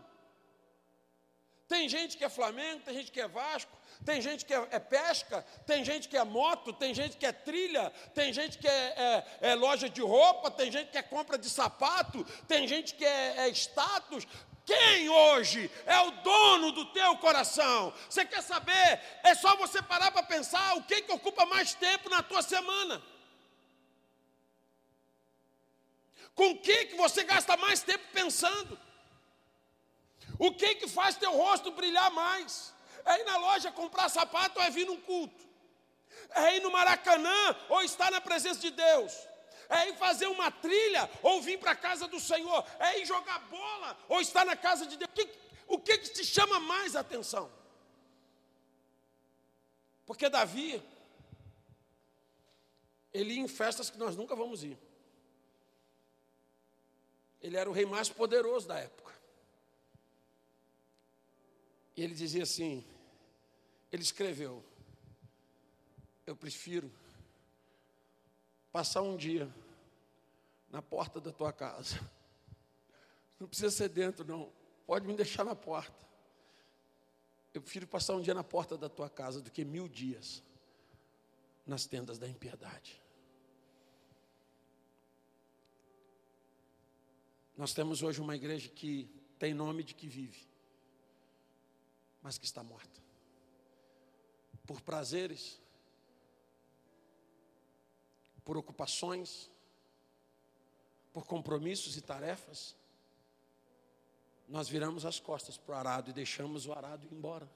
Speaker 2: Tem gente que é Flamengo, tem gente que é Vasco, tem gente que é, é pesca, tem gente que é moto, tem gente que é trilha, tem gente que é, é, é loja de roupa, tem gente que é compra de sapato, tem gente que é, é status. Quem hoje é o dono do teu coração? Você quer saber? É só você parar para pensar o que, que ocupa mais tempo na tua semana. Com o que, que você gasta mais tempo pensando? O que que faz teu rosto brilhar mais? É ir na loja comprar sapato ou é vir num culto? É ir no Maracanã ou estar na presença de Deus? É ir fazer uma trilha ou vir para a casa do Senhor? É ir jogar bola ou estar na casa de Deus? O que, o que, que te chama mais atenção? Porque Davi, ele ia em festas que nós nunca vamos ir. Ele era o rei mais poderoso da época. E ele dizia assim: ele escreveu, eu prefiro passar um dia na porta da tua casa. Não precisa ser dentro, não. Pode me deixar na porta. Eu prefiro passar um dia na porta da tua casa do que mil dias nas tendas da impiedade. Nós temos hoje uma igreja que tem nome de que vive mas que está morta. Por prazeres, por ocupações, por compromissos e tarefas, nós viramos as costas para o arado e deixamos o arado ir embora.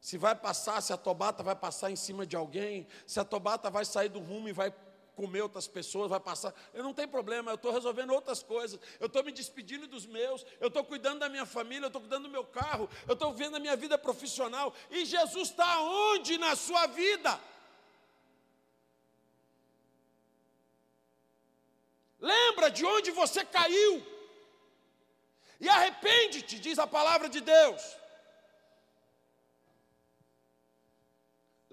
Speaker 2: Se vai passar, se a tobata vai passar em cima de alguém, se a tobata vai sair do rumo e vai comer outras pessoas, vai passar. Eu não tenho problema, eu estou resolvendo outras coisas. Eu estou me despedindo dos meus, eu estou cuidando da minha família, eu estou cuidando do meu carro, eu estou vendo a minha vida profissional. E Jesus está onde na sua vida? Lembra de onde você caiu. E arrepende-te, diz a palavra de Deus.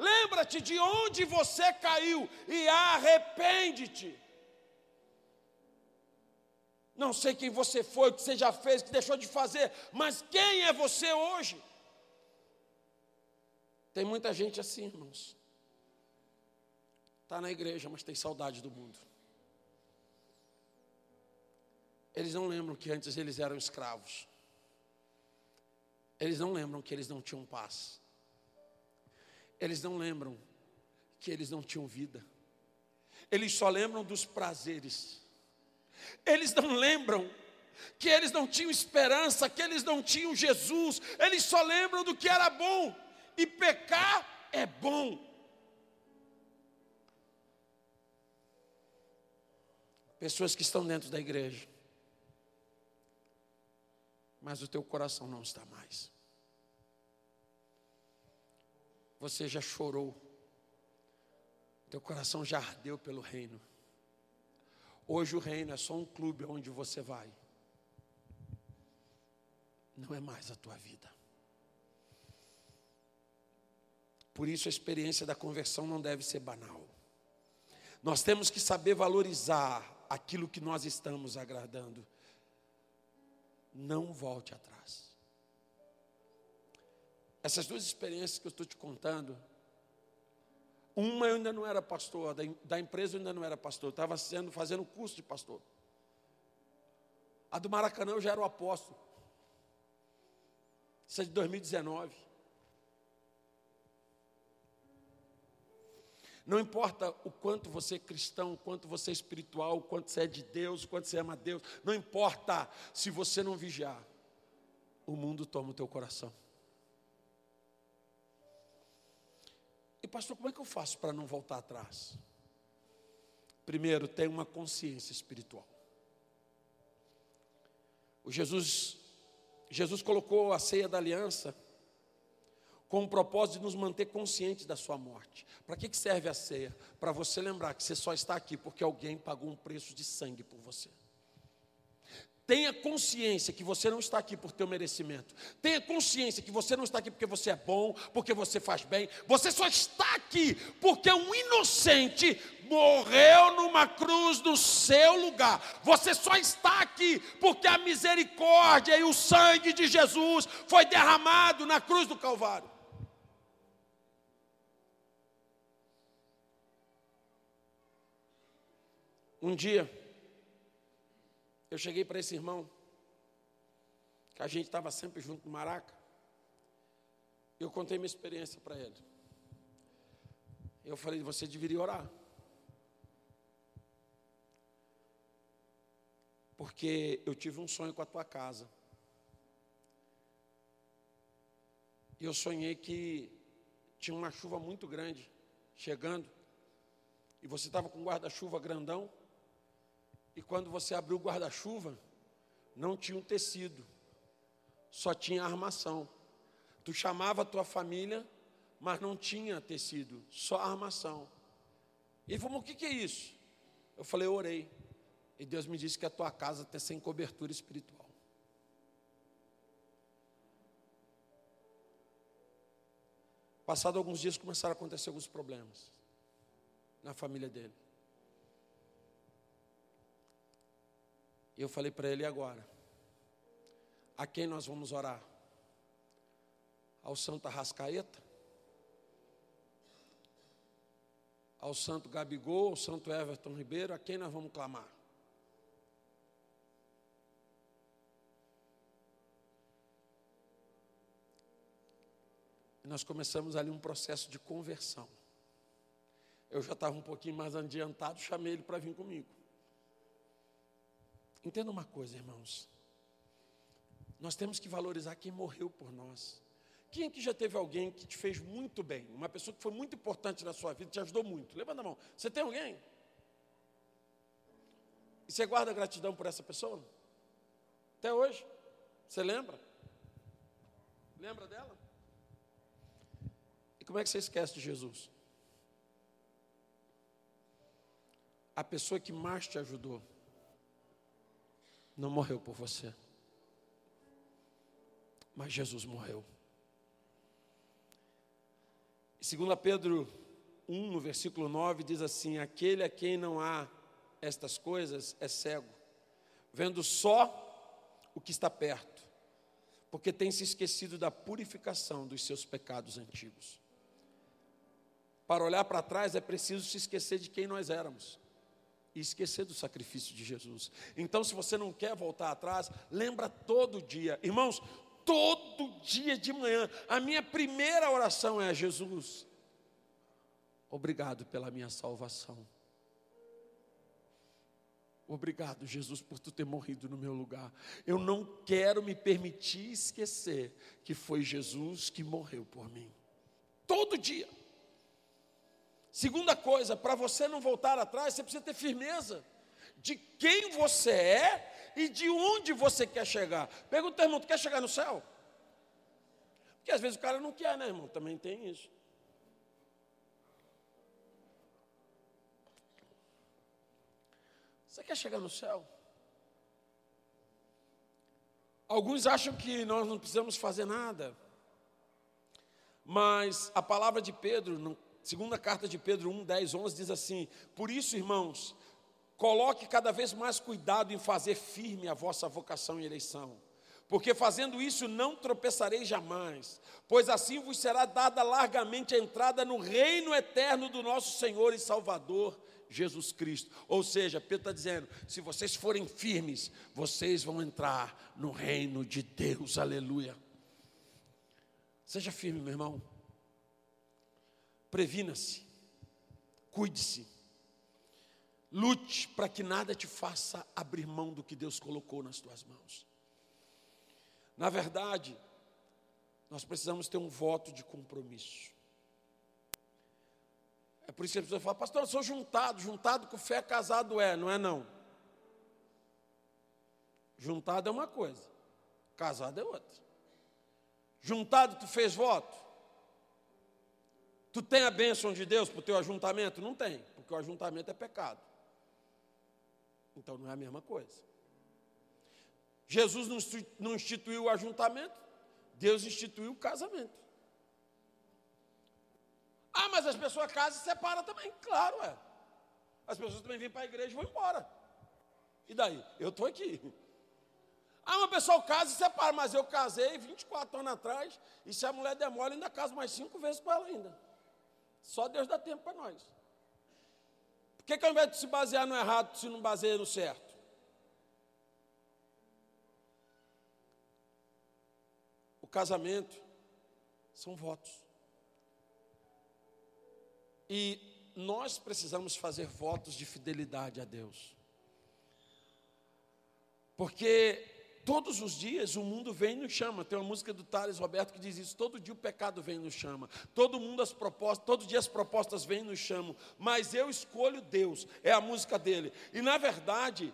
Speaker 2: Lembra-te de onde você caiu e arrepende-te. Não sei quem você foi, o que você já fez, o que deixou de fazer, mas quem é você hoje? Tem muita gente assim, irmãos. Está na igreja, mas tem saudade do mundo. Eles não lembram que antes eles eram escravos. Eles não lembram que eles não tinham paz. Eles não lembram que eles não tinham vida. Eles só lembram dos prazeres. Eles não lembram que eles não tinham esperança, que eles não tinham Jesus. Eles só lembram do que era bom. E pecar é bom. Pessoas que estão dentro da igreja, mas o teu coração não está mais. Você já chorou. Teu coração já ardeu pelo reino. Hoje o reino é só um clube onde você vai. Não é mais a tua vida. Por isso a experiência da conversão não deve ser banal. Nós temos que saber valorizar aquilo que nós estamos agradando. Não volte atrás. Essas duas experiências que eu estou te contando, uma eu ainda não era pastor, da, empresa eu ainda não era pastor, eu estava fazendo curso de pastor. A do Maracanã eu já era o apóstolo. Isso é de 2019. Não importa o quanto você é cristão, o quanto você é espiritual, o quanto você é de Deus, o quanto você ama Deus, não importa se você não vigiar, o mundo toma o teu coração. E pastor, como é que eu faço para não voltar atrás? Primeiro, tenha uma consciência espiritual. O Jesus, Jesus colocou a ceia da aliança com o propósito de nos manter conscientes da sua morte. Para que serve a ceia? Para você lembrar que você só está aqui porque alguém pagou um preço de sangue por você. Tenha consciência que você não está aqui por teu merecimento. Tenha consciência que você não está aqui porque você é bom, porque você faz bem. Você só está aqui porque um inocente morreu numa cruz no seu lugar. Você só está aqui porque a misericórdia e o sangue de Jesus foi derramado na cruz do Calvário. Um dia, eu cheguei para esse irmão, que a gente estava sempre junto no Maraca, eu contei minha experiência para ele. Eu falei, você deveria orar. Porque eu tive um sonho com a tua casa. E eu sonhei que tinha uma chuva muito grande chegando. E você estava com um guarda-chuva grandão. E quando você abriu o guarda-chuva, não tinha um tecido, só tinha armação. Tu chamava a tua família, mas não tinha tecido, só armação. E falou: o que, que é isso? Eu falei: eu orei. E Deus me disse que a tua casa está sem cobertura espiritual. Passado alguns dias começaram a acontecer alguns problemas na família dele. Eu falei para ele agora: a quem nós vamos orar? Ao Santo Arrascaeta? Ao Santo Gabigol, ao Santo Everton Ribeiro, a quem nós vamos clamar? E nós começamos ali um processo de conversão. Eu já estava um pouquinho mais adiantado, chamei ele para vir comigo. Entenda uma coisa, irmãos. Nós temos que valorizar quem morreu por nós. Quem que já teve alguém que te fez muito bem? Uma pessoa que foi muito importante na sua vida, te ajudou muito. Levanta a mão. Você tem alguém? E você guarda gratidão por essa pessoa? Até hoje? Você lembra? Lembra dela? E como é que você esquece de Jesus? A pessoa que mais te ajudou não morreu por você. Mas Jesus morreu. 2 Pedro 1, no versículo 9, diz assim: Aquele a quem não há estas coisas é cego, vendo só o que está perto, porque tem se esquecido da purificação dos seus pecados antigos. Para olhar para trás é preciso se esquecer de quem nós éramos e esquecer do sacrifício de Jesus. Então, se você não quer voltar atrás, lembra todo dia, irmãos, todo dia de manhã, a minha primeira oração é: Jesus, obrigado pela minha salvação. Obrigado, Jesus, por tu ter morrido no meu lugar. Eu não quero me permitir esquecer que foi Jesus que morreu por mim. Todo dia. Segunda coisa, para você não voltar atrás, você precisa ter firmeza de quem você é e de onde você quer chegar. Pergunta, irmão, tu quer chegar no céu? Porque às vezes o cara não quer, né, irmão? Também tem isso. Você quer chegar no céu? Alguns acham que nós não precisamos fazer nada. Mas a palavra de Pedro, segunda carta de Pedro 1, 10, 11 diz assim: Por isso, irmãos, coloque cada vez mais cuidado em fazer firme a vossa vocação e eleição porque fazendo isso não tropeçarei jamais, pois assim vos será dada largamente a entrada no reino eterno do nosso Senhor e Salvador Jesus Cristo. Ou seja, Pedro está dizendo: se vocês forem firmes, vocês vão entrar no reino de Deus, aleluia. Seja firme, meu irmão. Previna-se, cuide-se, lute para que nada te faça abrir mão do que Deus colocou nas tuas mãos. Na verdade, nós precisamos ter um voto de compromisso. É por isso que a pessoa fala, pastor, eu sou juntado, juntado com fé, casado é, não é não. Juntado é uma coisa, casado é outra. Juntado, tu fez voto? Tu tem a bênção de Deus para o teu ajuntamento? Não tem, porque o ajuntamento é pecado. Então não é a mesma coisa. Jesus não instituiu o ajuntamento, Deus instituiu o casamento. Ah, mas as pessoas casam e separam também. Claro, é. As pessoas também vêm para a igreja e vão embora. E daí? Eu estou aqui. Ah, uma pessoa casa e separa, mas eu casei 24 anos atrás, e se a mulher demora, ainda caso mais cinco vezes com ela ainda. Só Deus dá tempo para nós. Por que, que ao invés de se basear no errado, se não baseia no certo? casamento são votos. E nós precisamos fazer votos de fidelidade a Deus. Porque todos os dias o mundo vem e nos chama. Tem uma música do Thales Roberto que diz isso: todo dia o pecado vem e nos chama. Todo mundo as propostas, todo dia as propostas vêm e nos chamam. Mas eu escolho Deus, é a música dele. E na verdade,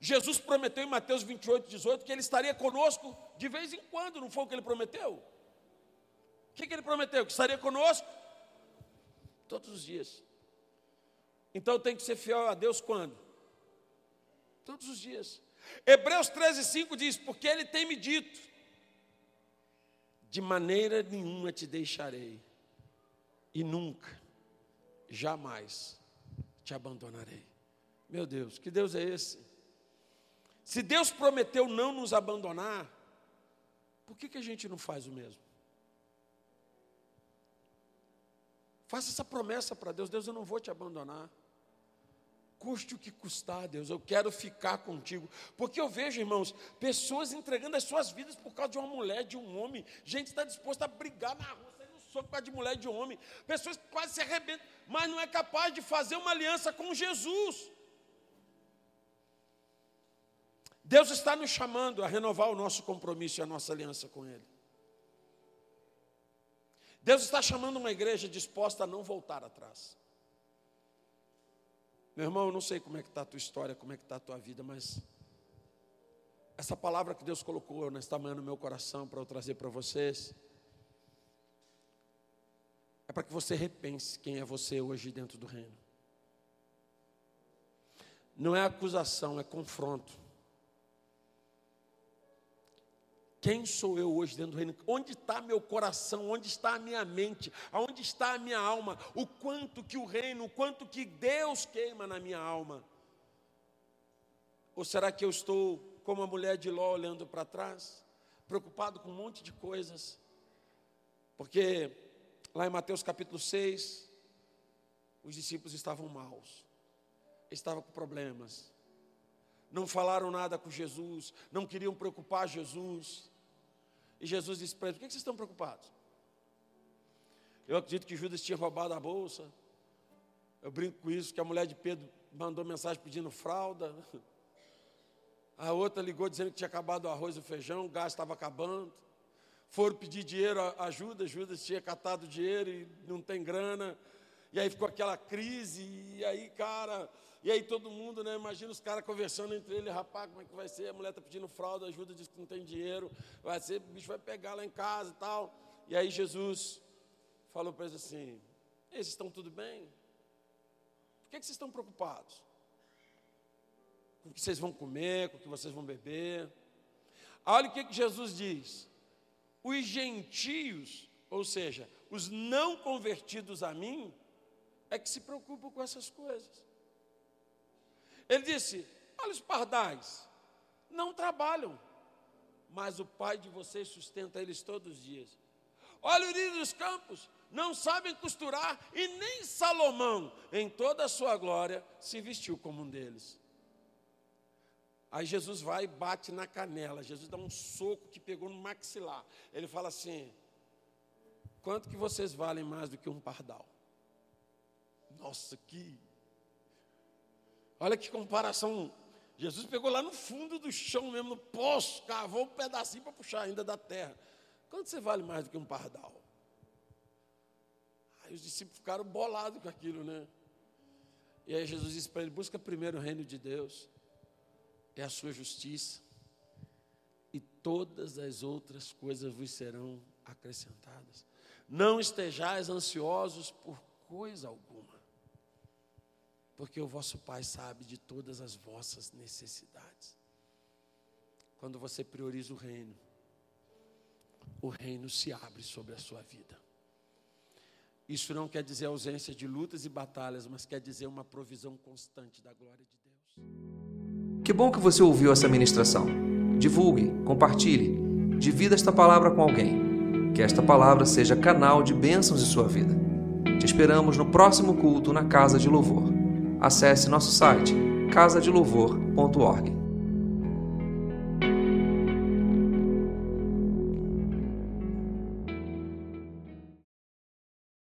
Speaker 2: Jesus prometeu em Mateus 28, 18 que ele estaria conosco de vez em quando, não foi o que ele prometeu? O que, que ele prometeu? Que estaria conosco todos os dias. Então tem que ser fiel a Deus quando? Todos os dias. Hebreus 13, 5 diz: Porque ele tem me dito, de maneira nenhuma te deixarei, e nunca, jamais te abandonarei. Meu Deus, que Deus é esse? Se Deus prometeu não nos abandonar, por que, que a gente não faz o mesmo? Faça essa promessa para Deus: Deus, eu não vou te abandonar. Custe o que custar, Deus, eu quero ficar contigo. Porque eu vejo, irmãos, pessoas entregando as suas vidas por causa de uma mulher, de um homem. Gente está disposta a brigar na rua, sair no soco por causa de mulher de homem. Pessoas quase se arrebentam, mas não é capaz de fazer uma aliança com Jesus. Deus está nos chamando a renovar o nosso compromisso e a nossa aliança com Ele. Deus está chamando uma igreja disposta a não voltar atrás. Meu irmão, eu não sei como é que está a tua história, como é que está a tua vida, mas essa palavra que Deus colocou nesta manhã no meu coração para eu trazer para vocês, é para que você repense quem é você hoje dentro do reino. Não é acusação, é confronto. Quem sou eu hoje dentro do reino? Onde está meu coração? Onde está a minha mente? Aonde está a minha alma? O quanto que o reino, o quanto que Deus queima na minha alma? Ou será que eu estou como a mulher de Ló olhando para trás, preocupado com um monte de coisas? Porque lá em Mateus capítulo 6, os discípulos estavam maus, estavam com problemas, não falaram nada com Jesus, não queriam preocupar Jesus. E Jesus disse para eles: Por que vocês estão preocupados? Eu acredito que Judas tinha roubado a bolsa. Eu brinco com isso, que a mulher de Pedro mandou mensagem pedindo fralda. A outra ligou dizendo que tinha acabado o arroz e o feijão, o gás estava acabando. Foram pedir dinheiro a Judas, Judas tinha catado dinheiro e não tem grana. E aí ficou aquela crise, e aí, cara, e aí todo mundo, né? Imagina os caras conversando entre eles, rapaz, como é que vai ser? A mulher está pedindo fralda, ajuda, diz que não tem dinheiro, vai ser, o bicho vai pegar lá em casa e tal. E aí Jesus falou para eles assim: Eles estão tudo bem? Por que, que vocês estão preocupados? Com o que vocês vão comer, com o que vocês vão beber? Olha o que, que Jesus diz: os gentios ou seja, os não convertidos a mim, é que se preocupam com essas coisas. Ele disse: Olha os pardais, não trabalham, mas o pai de vocês sustenta eles todos os dias. Olha o lírio dos campos, não sabem costurar, e nem Salomão, em toda a sua glória, se vestiu como um deles. Aí Jesus vai e bate na canela. Jesus dá um soco que pegou no maxilar. Ele fala assim: Quanto que vocês valem mais do que um pardal? Nossa, que. Olha que comparação. Jesus pegou lá no fundo do chão mesmo, no poço, cavou um pedacinho para puxar ainda da terra. Quanto você vale mais do que um pardal? Aí os discípulos ficaram bolados com aquilo, né? E aí Jesus disse para ele: busca primeiro o reino de Deus é a sua justiça, e todas as outras coisas vos serão acrescentadas. Não estejais ansiosos por coisa alguma, porque o vosso Pai sabe de todas as vossas necessidades. Quando você prioriza o reino, o reino se abre sobre a sua vida. Isso não quer dizer ausência de lutas e batalhas, mas quer dizer uma provisão constante da glória de Deus.
Speaker 1: Que bom que você ouviu essa ministração. Divulgue, compartilhe, divida esta palavra com alguém. Que esta palavra seja canal de bênçãos em sua vida. Te esperamos no próximo culto na Casa de Louvor. Acesse nosso site casadelouvor.org.